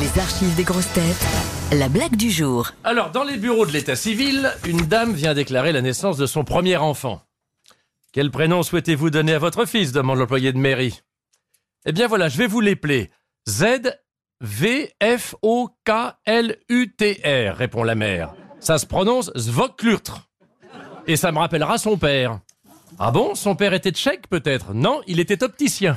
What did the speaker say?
Les archives des grosses têtes. La blague du jour. Alors, dans les bureaux de l'état civil, une dame vient déclarer la naissance de son premier enfant. Quel prénom souhaitez-vous donner à votre fils? demande l'employé de mairie. Eh bien voilà, je vais vous l'épeler. Z V F O K L U T R, répond la mère. Ça se prononce Zvoklurtr. Et ça me rappellera son père. Ah bon, son père était tchèque peut-être? Non, il était opticien.